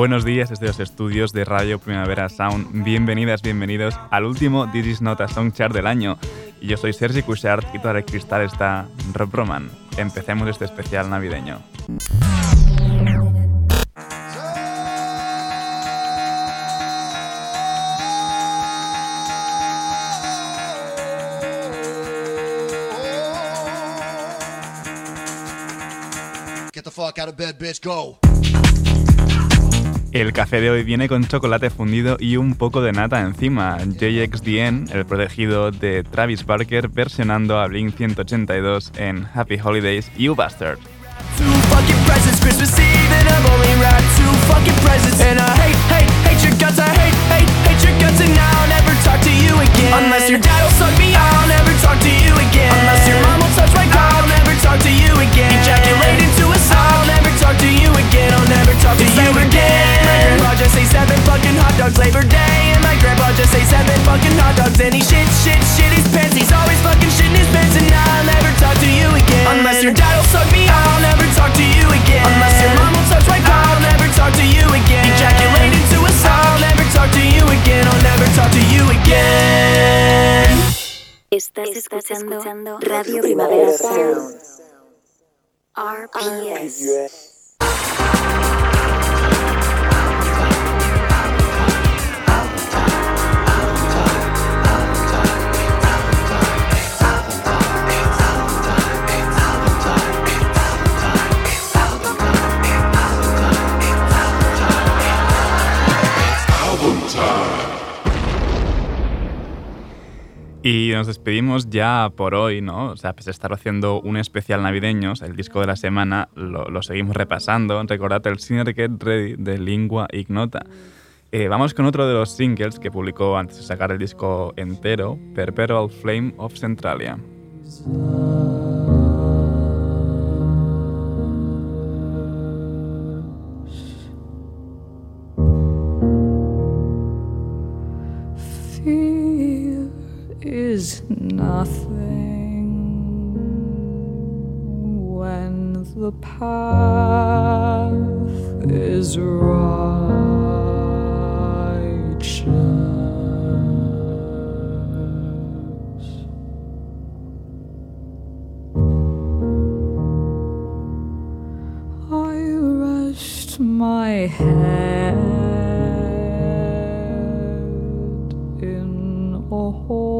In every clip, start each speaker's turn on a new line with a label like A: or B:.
A: Buenos días desde los estudios de Radio Primavera Sound. Bienvenidas, bienvenidos al último This is Not a Song Chart del año. yo soy Sergi Cushart y todo el cristal está Rob Roman. Empecemos este especial navideño. Get the fuck out of bed, bitch, go. El café de hoy viene con chocolate fundido y un poco de nata encima. JXDN, el protegido de Travis Barker, versionando a Blink 182 en Happy Holidays You Bastard.
B: Radio Primavera Sound. RPS.
A: Y nos despedimos ya por hoy, ¿no? O sea, pues estar haciendo un especial navideño, el disco de la semana, lo, seguimos repasando. Recordad el Sinner Get Ready de Lingua Ignota. Eh, vamos con otro de los singles que publicó antes de sacar el disco entero, Perpetual Flame of Centralia. Is nothing when the path is righteous. I rest my head in a hole.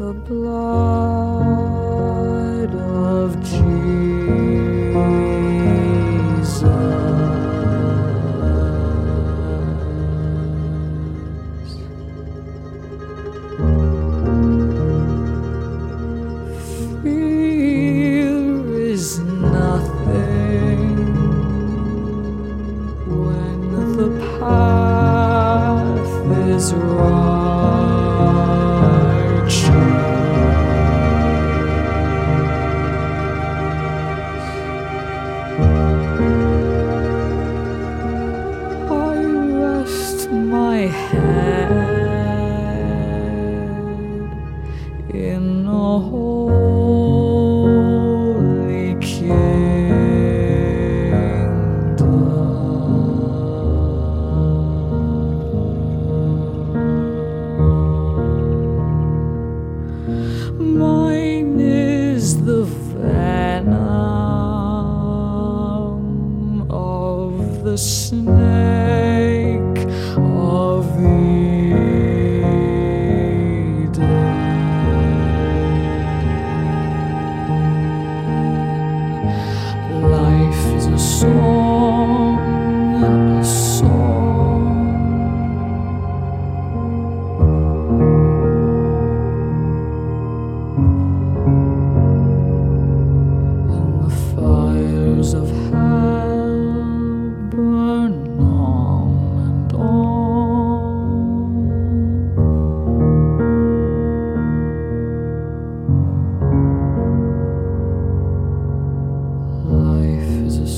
A: The blood of Jesus.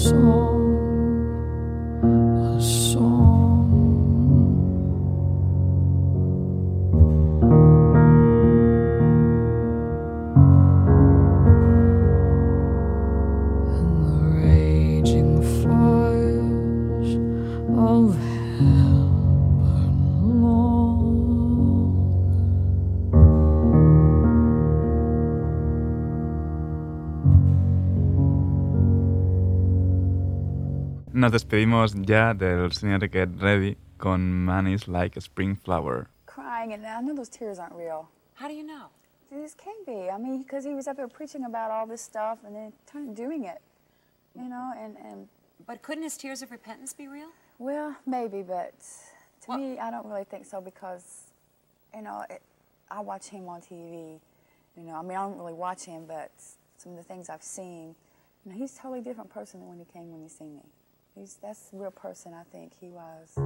A: Life
C: Nos despedimos ya del Sinner Get Ready con Man is Like a Spring Flower.
D: crying, and I know those tears aren't real.
E: How do you know?
D: This can't be. I mean, because he was up there preaching about all this stuff and then kind of doing it, you know. And and
E: But couldn't his tears of repentance be real?
D: well, maybe, but to
E: Well-
D: me, I don't really think so because, you know, it, I watch him on TV. You know, I mean, I don't really watch him, but some of the things I've seen, you know, he's a totally different person than when he came when you see me. He's that's the real person I think he was.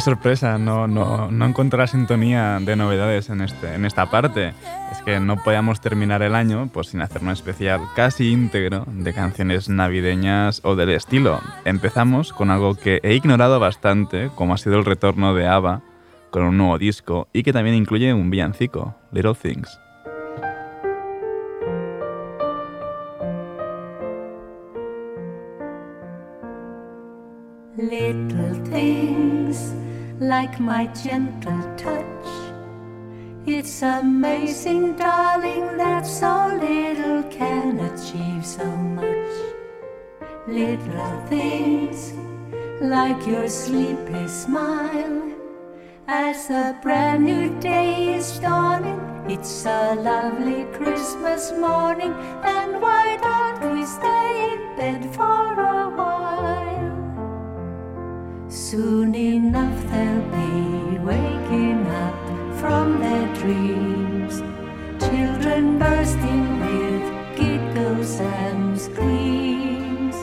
C: Sorpresa, no, no, no encontrar sintonía de novedades en, este, en esta parte. Es que no podíamos terminar el año pues, sin hacer un especial casi íntegro de canciones navideñas o del estilo. Empezamos con algo que he ignorado bastante, como ha sido el retorno de ABBA con un nuevo disco y que también incluye un villancico, Little Things.
F: Like my gentle touch. It's amazing, darling, that so little can achieve so much. Little things like your sleepy smile. As a brand new day is dawning, it's a lovely Christmas morning, and why don't we stay in bed for a? Soon enough they'll be waking up from their dreams. Children bursting with giggles and screams.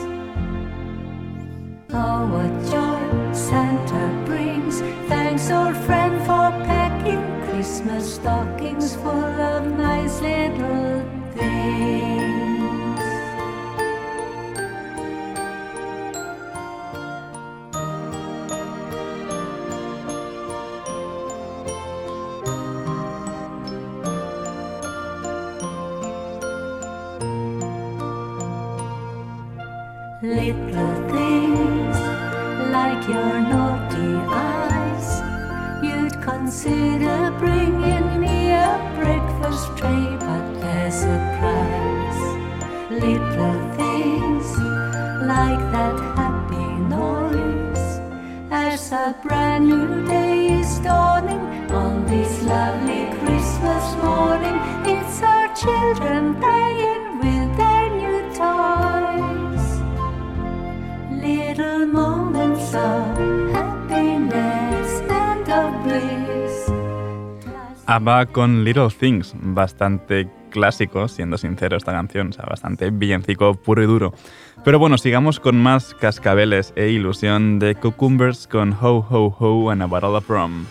F: Oh, what joy Santa brings! Thanks, old friend, for packing Christmas stockings for that happy noise as a brand new day is dawning on this lovely Christmas morning. It's our children playing with their new toys. Little moments of happiness and of bliss.
C: Ah, ABBA con Little Things, bastante clásico, siendo sincero esta canción, o sea, bastante villancico puro y duro. Pero bueno, sigamos con más cascabeles e ilusión de Cucumbers con Ho Ho Ho and a
G: Barada Prom.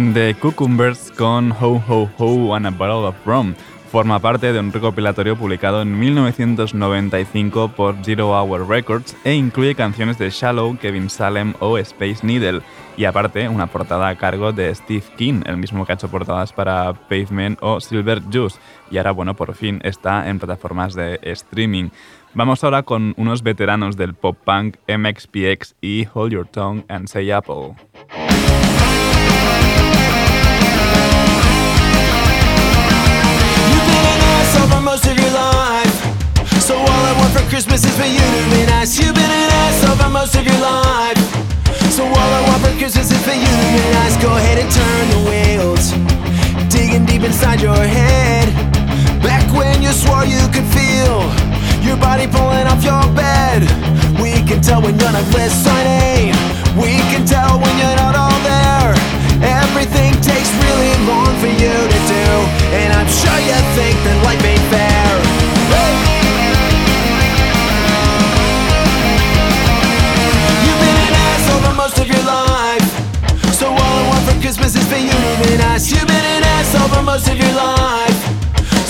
G: The
C: Cucumbers con Ho Ho Ho and a Bottle of Rum forma parte de un recopilatorio publicado en 1995 por Zero Hour Records e incluye canciones de Shallow, Kevin Salem o Space Needle, y aparte una portada a cargo de Steve King, el mismo que ha hecho portadas para Pavement o Silver Juice, y ahora, bueno, por fin está en plataformas de streaming. Vamos ahora con unos veteranos del pop punk MXPX y Hold Your Tongue and Say Apple.
H: For most of your life. So all I want for Christmas is for you to be nice. You've been an asshole for most of your life. So all I want for Christmas is for you to be nice. Go ahead and turn the wheels. Digging deep inside your head. Back when you swore you could feel your body pulling off your bed. We can tell when you're not listening. We can tell when you're not all there. Everything takes really long for you to do. And I'm sure you think that life ain't fair. You've been an asshole for most of your life. So all I want for Christmas is for you to be nice. You've been an asshole for most of your life.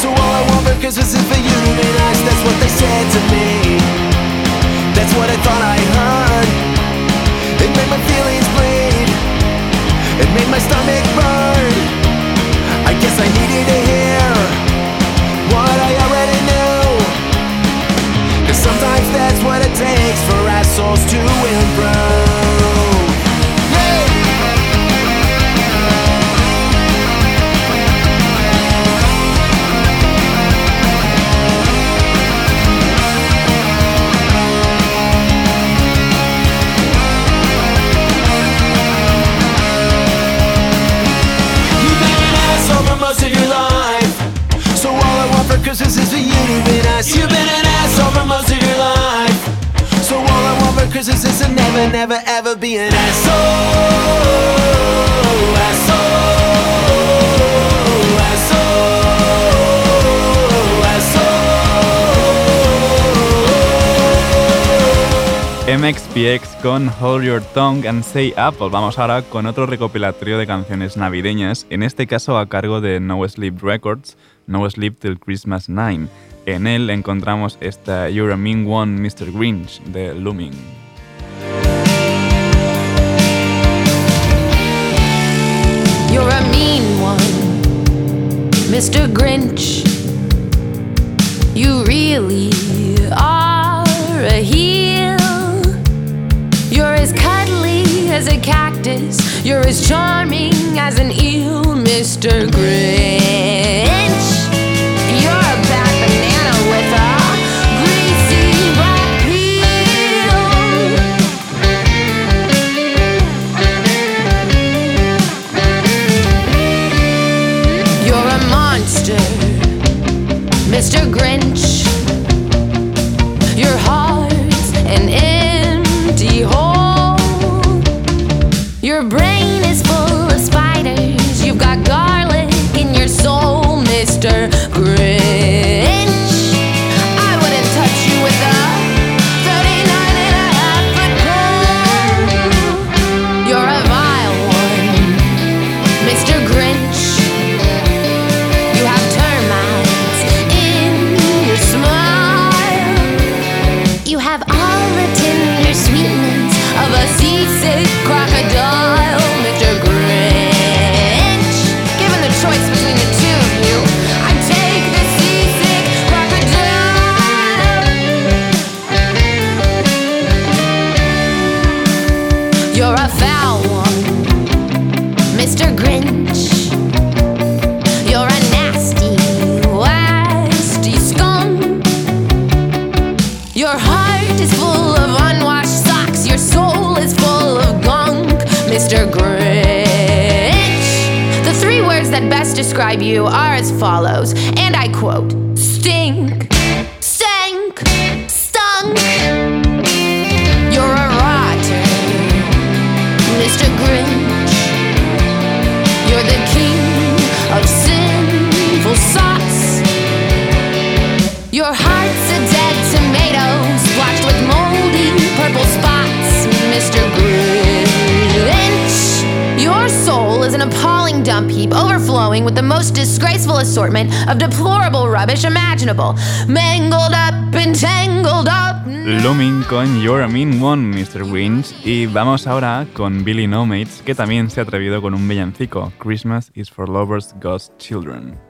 H: So all I want for Christmas is for you to be nice. That's what they said to me. That's what I thought I heard. It made my feelings bleed. It made my stomach burn. I guess I needed to hear what I already knew. Cause sometimes that's what it takes for assholes to improve.
C: MXPX con Hold Your Tongue and Say Apple. Vamos ahora con otro recopilatorio de canciones navideñas, en este caso a cargo de No Sleep Records, No Sleep Till Christmas 9. En él encontramos esta You're a Mean One, Mr. Grinch de Looming.
I: Mr. Grinch. You really are a heel. You're as cuddly as a cactus. You're as charming as an eel, Mr. Grinch.
C: Y vamos ahora con Billy Nomates, que también se ha atrevido con un villancico, Christmas is for lovers, God's
J: children.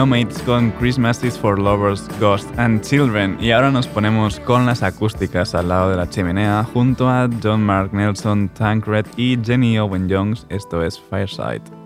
C: Nomads con Christmases for Lovers, Ghosts and Children. Y ahora nos ponemos con las acústicas al lado de la chimenea junto a John Mark Nelson, Tancred y Jenny Owen Jones. Esto es Fireside.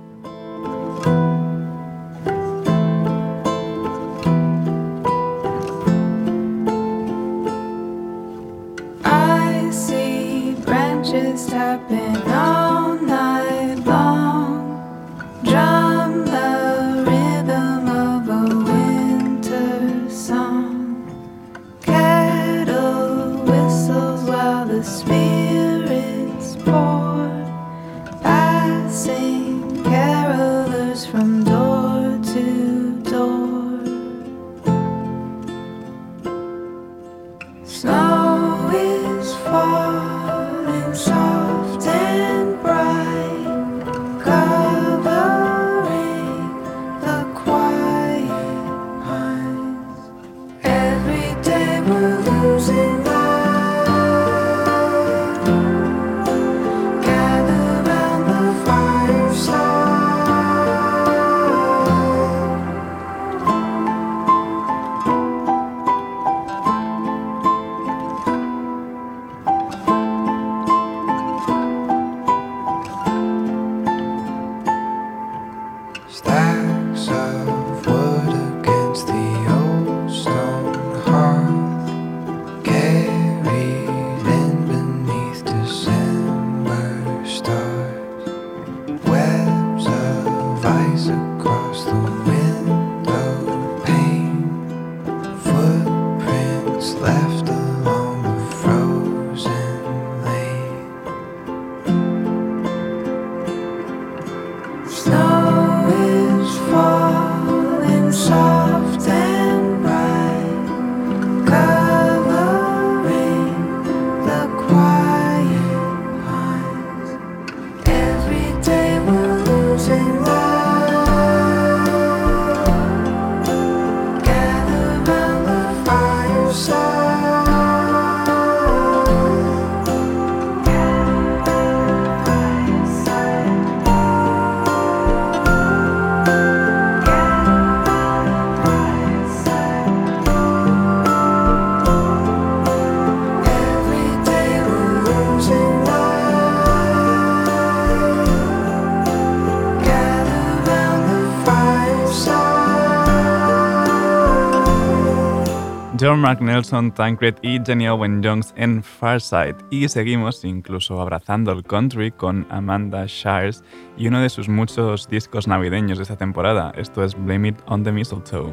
K: Mark Nelson, Tancred y Jenny Owen Jones en Farside. Y seguimos incluso abrazando el country con Amanda Shires y uno de sus muchos discos navideños de esta temporada. Esto es Blame It on the Mistletoe.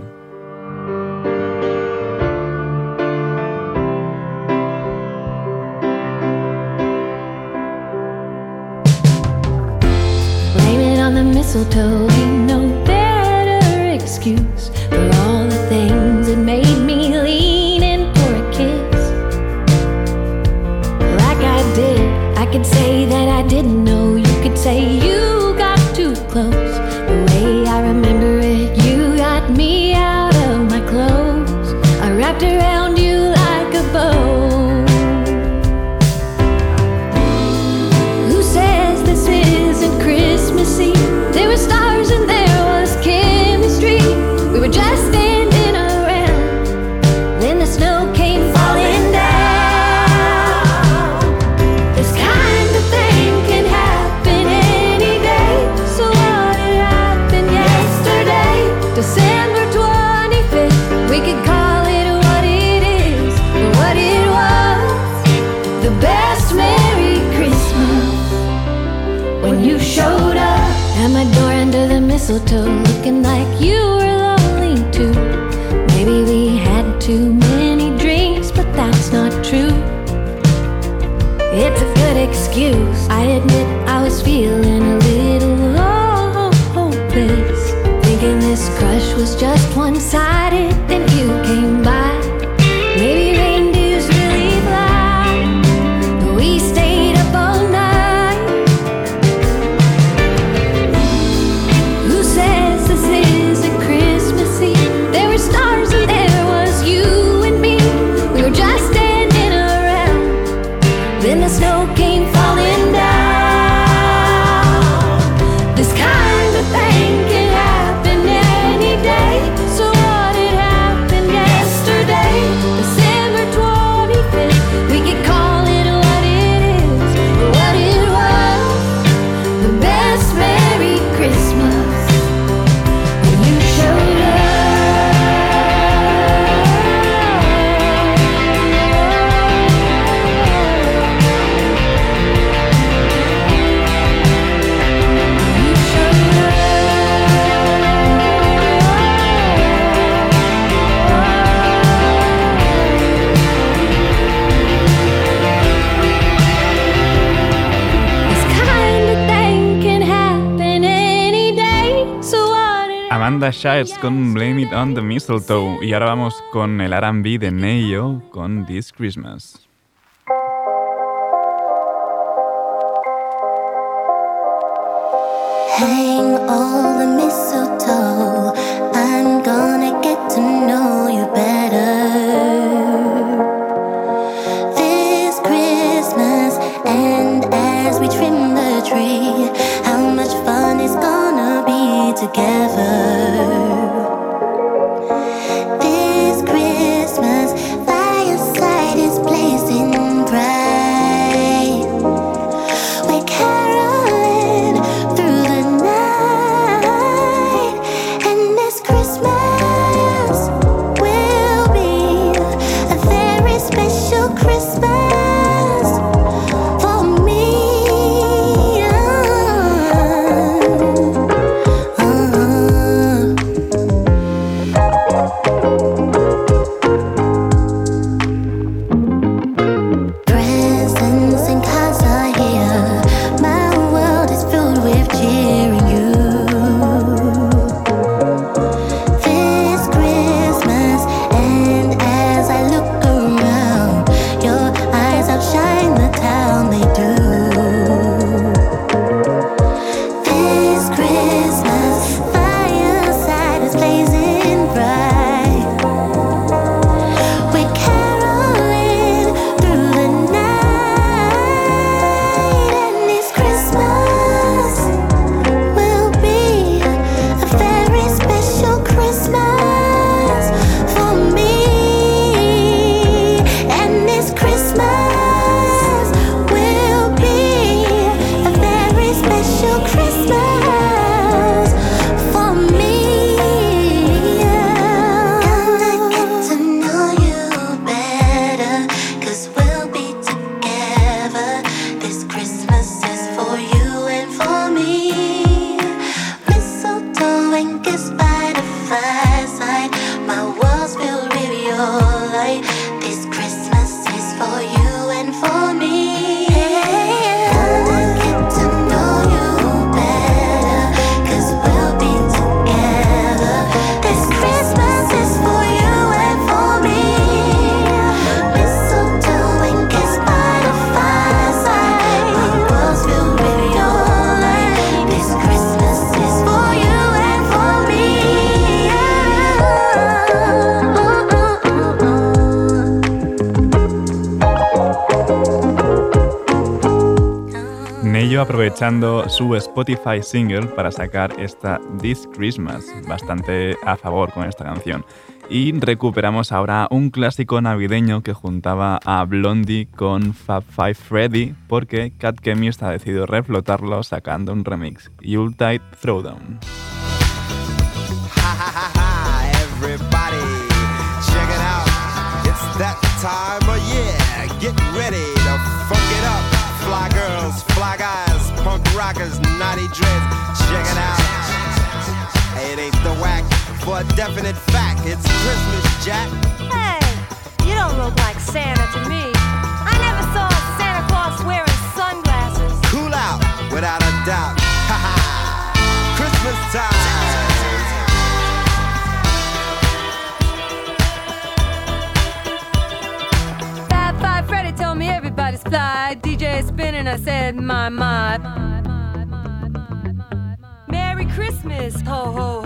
J: mistletoe better excuse
K: Amanda Shires con Blame It on the Mistletoe y ahora vamos con el R&B de Neyo con This Christmas.
C: Aprovechando su Spotify single para sacar esta This Christmas, bastante a favor con esta canción. Y recuperamos ahora un clásico navideño que juntaba a Blondie con Fab Five Freddy, porque Cat Chemist ha decidido reflotarlo sacando un remix, Yuletide Throwdown.
L: Punk rockers, naughty dreads. Check it out. It ain't the whack for a definite fact. It's Christmas, Jack.
M: Hey, you don't look like Santa to me. I never saw Santa Claus wearing sunglasses.
L: Cool out, without a doubt.
M: Spinning, I said, my, my. Merry Christmas, ho, ho,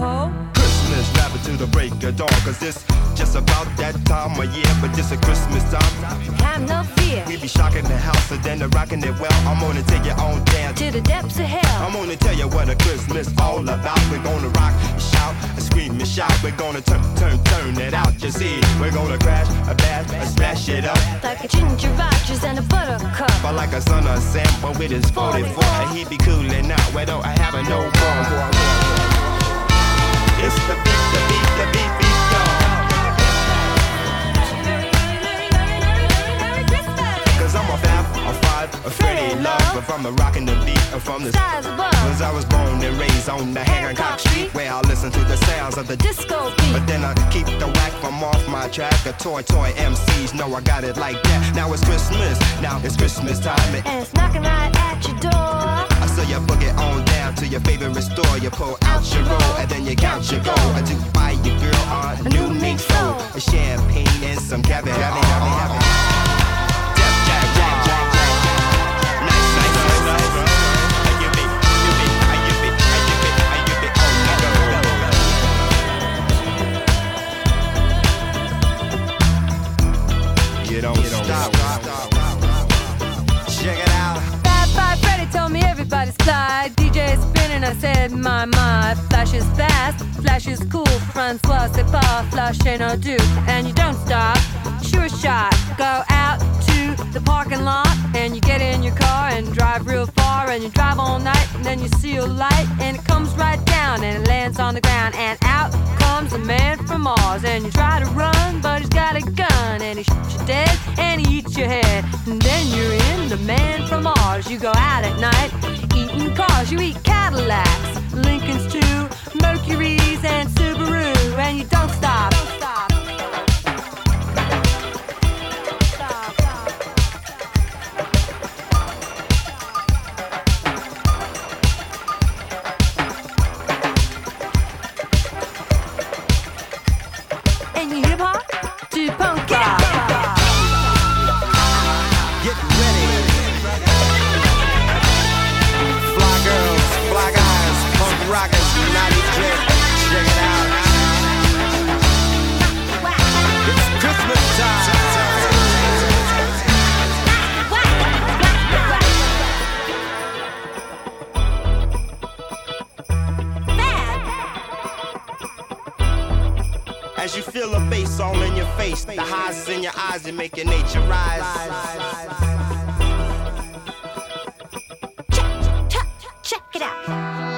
N: the break of dawn, cause this just about that time of year, but this a Christmas time.
M: Have no fear.
N: We be shocking the house and then the rocking it well. I'm gonna take you on down
M: To the depths of hell.
N: I'm gonna tell you what a Christmas all about. We're gonna rock, shout, and scream and shout. We're gonna turn, turn, turn it out. You see, we're gonna crash, a bash, and smash it up.
M: Like a ginger Rogers and a buttercup.
N: But like a son of Sam, but with his 44, and he be coolin' out. Where don't I have a no more? It's the beat, the beat, the beat, beat, y'all. Cause I'm a fab, a five, a Freddy love. But from the rockin' the beat, and from the
M: above.
N: Cause I was born and raised on the Hancock Street, where I listen to the sounds of the
M: disco beat.
N: But then I keep the whack from off my track. The toy, toy MCs know I got it like that. Now it's Christmas, now it's Christmas time. And
M: And it's knocking right at your door.
N: Saw you book it on down to your favorite store. You pull out your roll and then you count your gold. I do buy your girl a new mink soul, a champagne and some Kevin. Kevin, Kevin, Kevin. Jack, Jack, Jack, Jack, Jack. Nice,
M: DJ spinning, I said, my, my. Flash is fast, flash is cool. Francois, c'est pas flash and I do. And you don't stop, sure shot. Go out to the parking lot and you get in your car and drive real far and you drive all night and then you see a light and it comes right down and it lands on the ground and out comes a man from Mars and you try to run but he's got a gun and he shoots you dead and he eats your head and then you're in the man from Mars you go out at night eating cars you eat Cadillacs Lincolns too Mercury's and Subaru and you don't stop. and
N: face, the highs in your eyes and make your nature rise.
M: Check it out.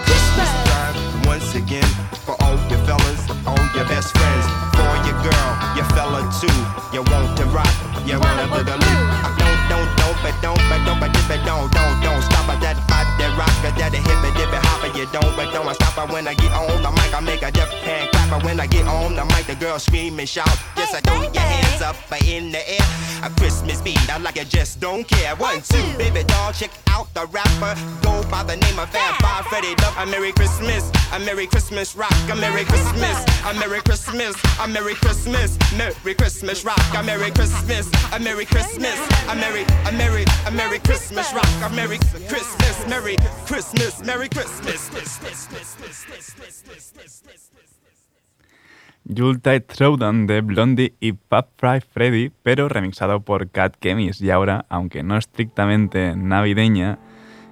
N: Time once again for all your fellas, all your best friends, for your girl, your fella too. You want to rock, you wanna boogaloo. Uh, Don't, don't, don't, but don't, but don't, but dip it, don't, don't, don't stop at that body rocker, that hippie dippy hopper. You don't, but don't I stop it when I get on the mic. I make a dip hand clapper when I get on the mic. The girls scream and shout. Yes, I throw your hands up in the air. A Christmas beat, I like it, just don't care. One, two, baby doll, check out the rapper. Go by the name of Fab Five Freddy Love. A Merry Christmas, a Merry Christmas rock. A Merry Christmas, a Merry Christmas, a Merry Christmas, Merry Christmas rock. A Merry Christmas, a Merry Christmas, a Merry, a Merry, a Merry Christmas rock. A Merry Christmas, Merry Christmas, Merry Christmas.
C: Yuletide Throwdown de Blondie y Fab Fry Freddy, pero remixado por Cat Chemist. Y ahora, aunque no estrictamente navideña,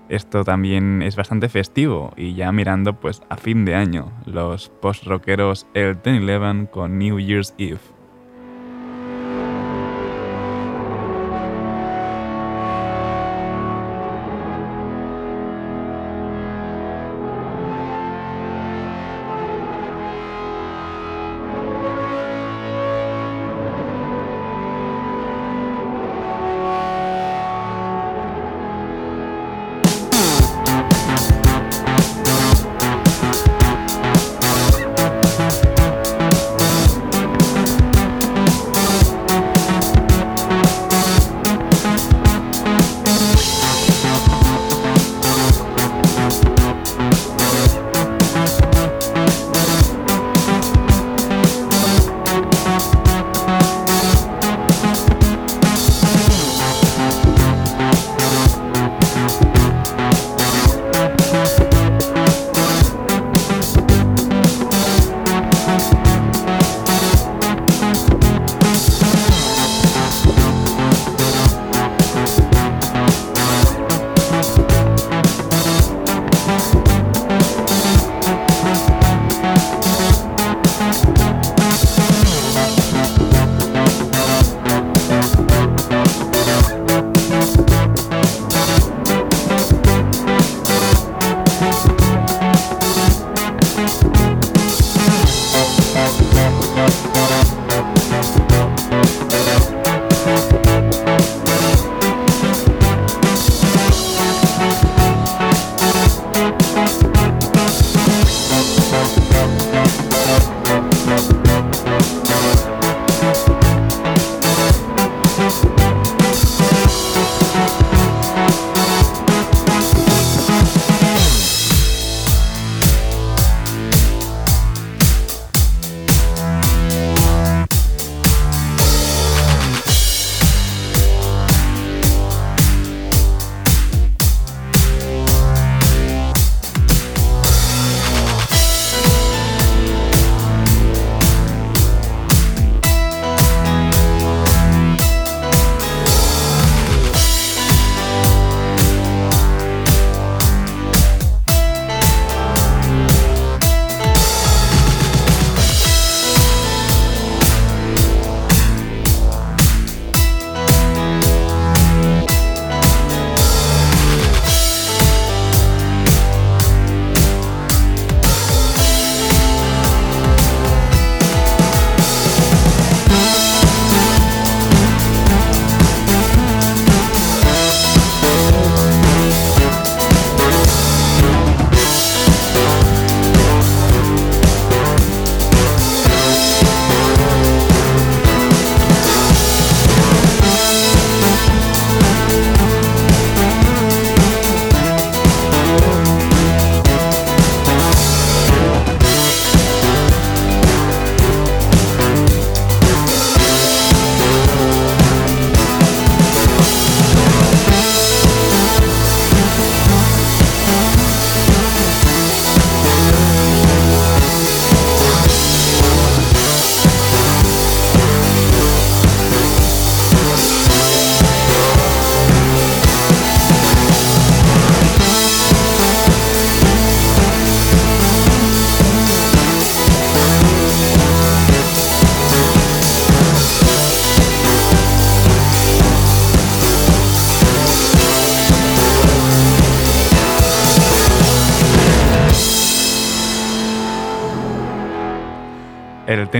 C: Esto también es bastante festivo y ya mirando pues a fin de año, los post-rockeros El Ten Eleven con New Year's Eve.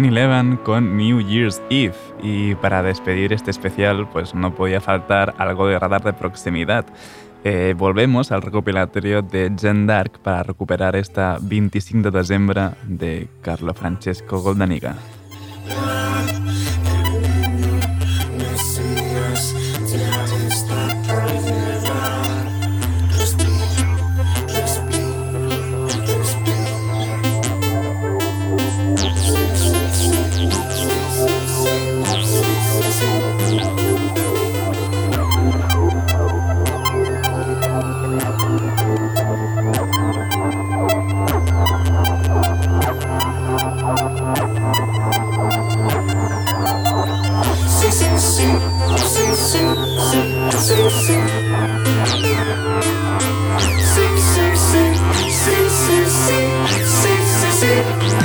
C: Eleven con New Year's Eve. Y para despedir este especial, pues no podía faltar algo de radar de proximidad. Eh, volvemos al recopilatorio de Gen Dark para recuperar esta 25 de desembre de Carlo Francesco Goldaniga.
B: Bye.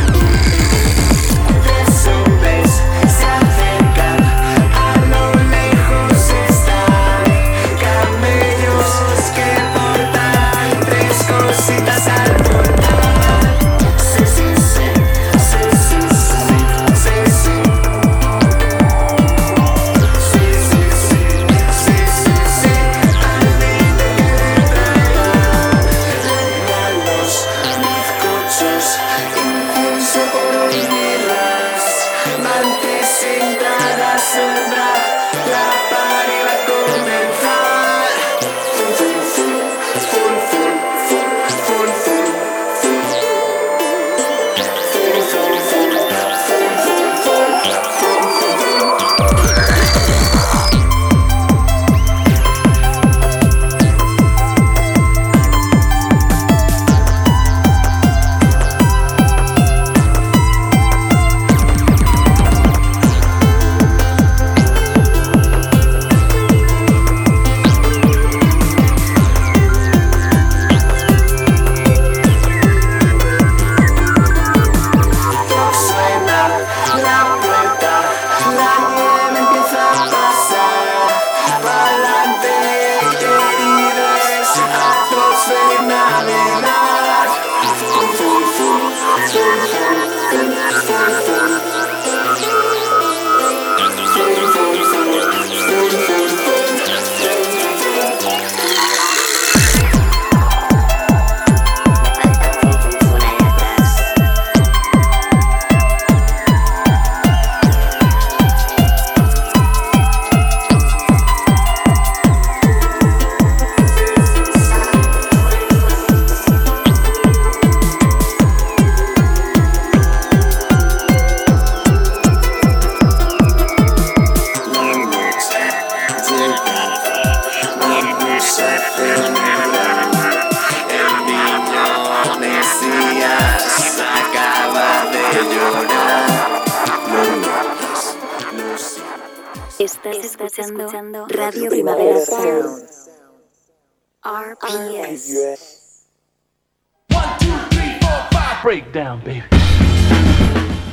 O: Breakdown, baby.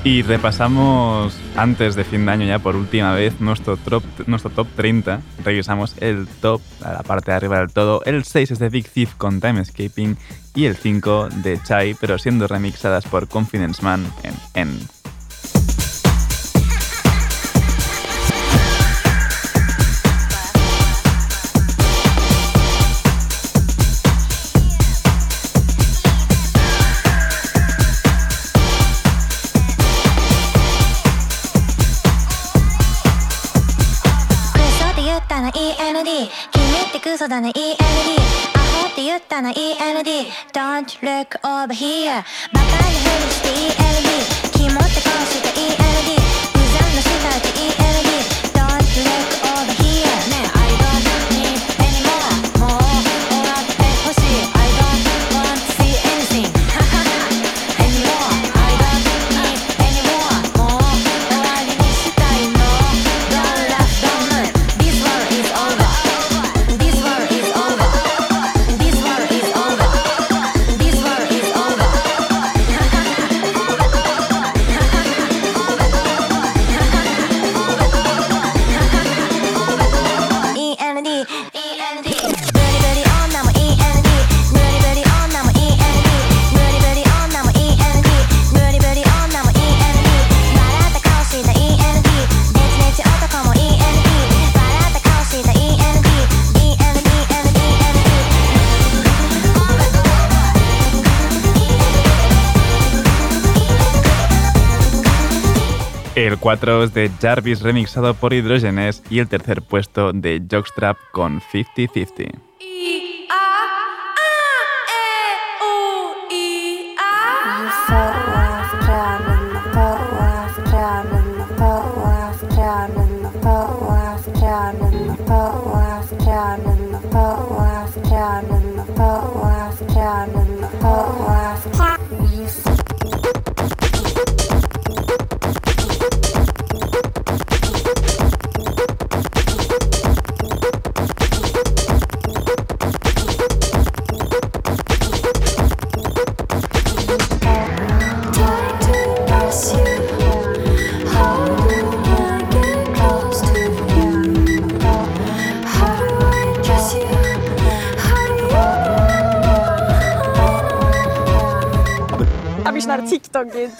P: Y repasamos antes de fin de año ya por última vez nuestro top, nuestro top 30. Revisamos el top, a la parte de arriba del todo. El 6 es de Big Thief con Time Escaping y el 5 de Chai, pero siendo remixadas por Confidence Man en
Q: たな END アホって言ったな END Don't look over here バカにヘルして END 肝って顔して END 無残な姿で END Don't look over
P: here 4 es de Jarvis remixado por Hydrogenes y el tercer puesto de Jockstrap con 50-50. porque. Eh,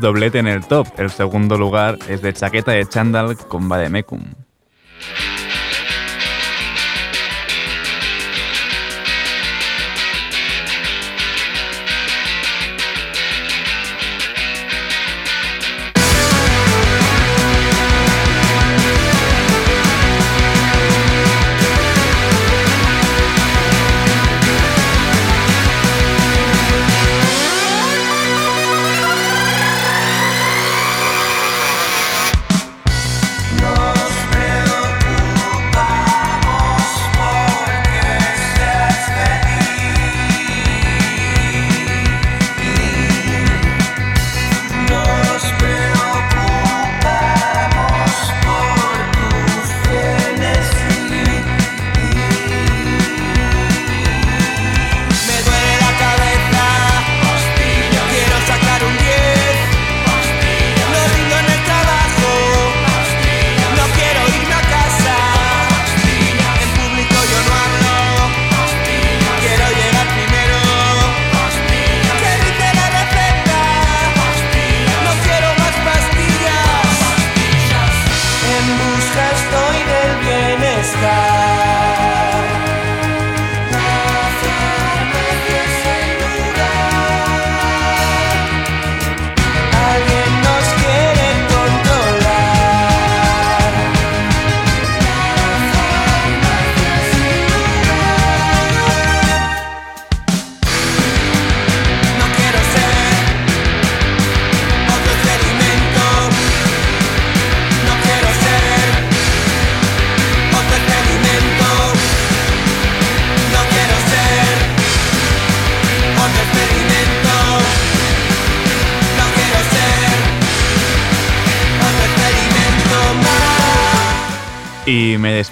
P: doblete en el top. El segundo lugar es de Chaqueta de Chandal con Vademecum.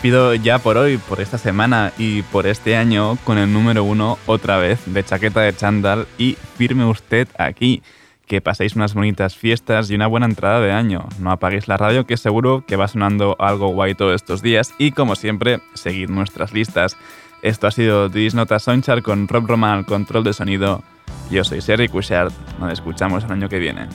C: Despido ya por hoy, por esta semana y por este año con el número uno otra vez de Chaqueta de Chandal y firme usted aquí. Que paséis unas bonitas fiestas y una buena entrada de año. No apaguéis la radio que seguro que va sonando algo guay todos estos días y como siempre, seguid nuestras listas. Esto ha sido This Nota Sonchar con Rob Roman al control de sonido. Yo soy Sergi Cushart. Nos escuchamos el año que viene.